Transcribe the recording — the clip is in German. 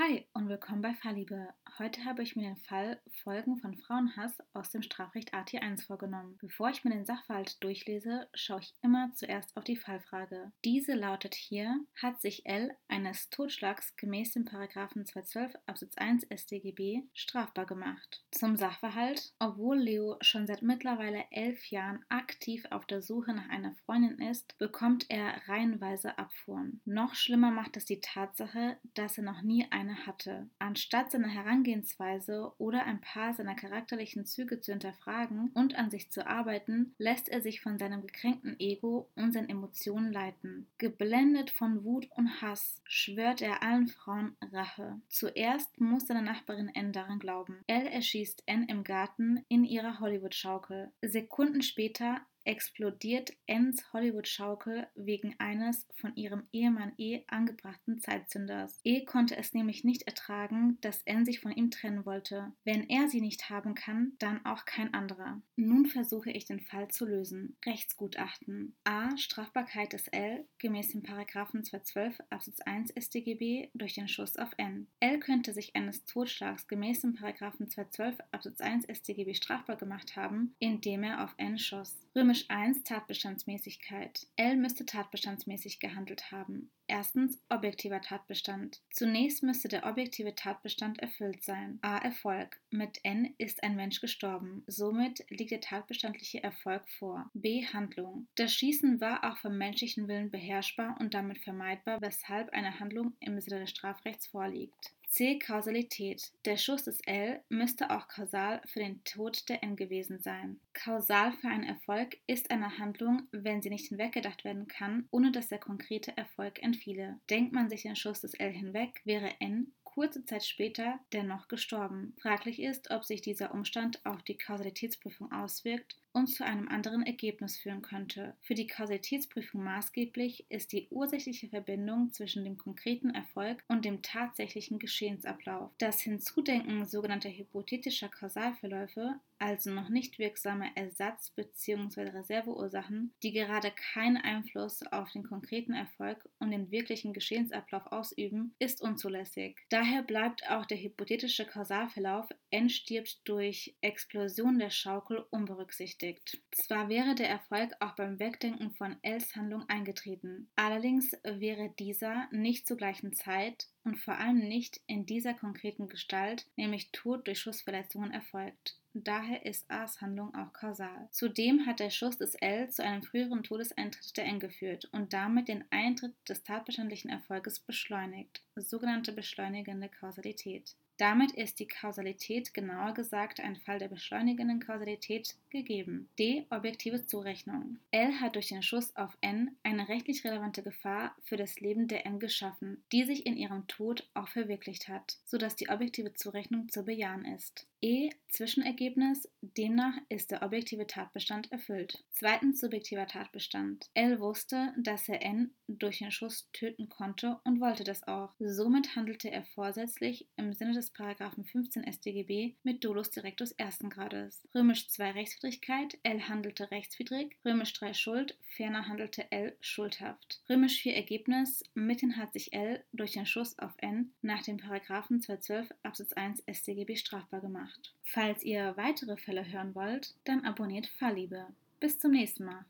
Hi und willkommen bei Fallliebe. Heute habe ich mir den Fall Folgen von Frauenhass aus dem Strafrecht AT1 vorgenommen. Bevor ich mir den Sachverhalt durchlese, schaue ich immer zuerst auf die Fallfrage. Diese lautet hier: Hat sich L eines Totschlags gemäß dem Paragraphen 212 Absatz 1 StGB strafbar gemacht? Zum Sachverhalt: Obwohl Leo schon seit mittlerweile elf Jahren aktiv auf der Suche nach einer Freundin ist, bekommt er reihenweise Abfuhren. Noch schlimmer macht es die Tatsache, dass er noch nie eine hatte. Anstatt seine Herangehensweise oder ein paar seiner charakterlichen Züge zu hinterfragen und an sich zu arbeiten, lässt er sich von seinem gekränkten Ego und seinen Emotionen leiten. Geblendet von Wut und Hass schwört er allen Frauen Rache. Zuerst muss seine Nachbarin N daran glauben. Elle erschießt N im Garten in ihrer Hollywood-Schaukel. Sekunden später explodiert Ens Hollywood-Schaukel wegen eines von ihrem Ehemann E angebrachten Zeitzünders. E konnte es nämlich nicht ertragen, dass N sich von ihm trennen wollte. Wenn er sie nicht haben kann, dann auch kein anderer. Nun versuche ich den Fall zu lösen. Rechtsgutachten. A. Strafbarkeit des L gemäß dem Paragraphen 212 Absatz 1 StGB durch den Schuss auf N. L könnte sich eines Totschlags gemäß dem Paragraphen 212 Absatz 1 StGB strafbar gemacht haben, indem er auf N schoss. Römisch 1 Tatbestandsmäßigkeit. L müsste tatbestandsmäßig gehandelt haben. Erstens objektiver Tatbestand. Zunächst müsste der objektive Tatbestand erfüllt sein. A. Erfolg. Mit N ist ein Mensch gestorben. Somit liegt der tatbestandliche Erfolg vor. B. Handlung. Das Schießen war auch vom menschlichen Willen beherrschbar und damit vermeidbar, weshalb eine Handlung im Sinne des Strafrechts vorliegt. C. Kausalität. Der Schuss des L müsste auch kausal für den Tod der N gewesen sein. Kausal für einen Erfolg ist eine Handlung, wenn sie nicht hinweggedacht werden kann, ohne dass der konkrete Erfolg entfiele. Denkt man sich den Schuss des L hinweg, wäre N kurze Zeit später dennoch gestorben. Fraglich ist, ob sich dieser Umstand auf die Kausalitätsprüfung auswirkt und zu einem anderen Ergebnis führen könnte. Für die Kausalitätsprüfung maßgeblich ist die ursächliche Verbindung zwischen dem konkreten Erfolg und dem tatsächlichen Geschehensablauf. Das Hinzudenken sogenannter hypothetischer Kausalverläufe also noch nicht wirksame Ersatz- bzw. Reserveursachen, die gerade keinen Einfluss auf den konkreten Erfolg und den wirklichen Geschehensablauf ausüben, ist unzulässig. Daher bleibt auch der hypothetische Kausalverlauf N stirbt durch Explosion der Schaukel unberücksichtigt. Zwar wäre der Erfolg auch beim Wegdenken von Els Handlung eingetreten, allerdings wäre dieser nicht zur gleichen Zeit und vor allem nicht in dieser konkreten Gestalt, nämlich Tod durch Schussverletzungen erfolgt. Daher ist A's Handlung auch kausal. Zudem hat der Schuss des L zu einem früheren Todeseintritt der N geführt und damit den Eintritt des tatbestandlichen Erfolges beschleunigt, sogenannte beschleunigende Kausalität. Damit ist die Kausalität, genauer gesagt ein Fall der beschleunigenden Kausalität, gegeben. D. Objektive Zurechnung. L hat durch den Schuss auf N eine rechtlich relevante Gefahr für das Leben der N geschaffen, die sich in ihrem Tod auch verwirklicht hat, sodass die objektive Zurechnung zu bejahen ist. E. Zwischenergebnis. Demnach ist der objektive Tatbestand erfüllt. Zweitens subjektiver Tatbestand. L wusste, dass er N durch den Schuss töten konnte und wollte das auch. Somit handelte er vorsätzlich im Sinne des Paragraphen 15 StGB mit Dolus directus ersten Grades. Römisch 2 Rechtswidrigkeit. L handelte rechtswidrig. Römisch 3 Schuld. Ferner handelte L schuldhaft. Römisch 4 Ergebnis. Mithin hat sich L durch den Schuss auf N nach dem Paragraphen 212 Absatz 1 StGB strafbar gemacht. Falls ihr weitere Fälle hören wollt, dann abonniert Fallliebe. Bis zum nächsten Mal.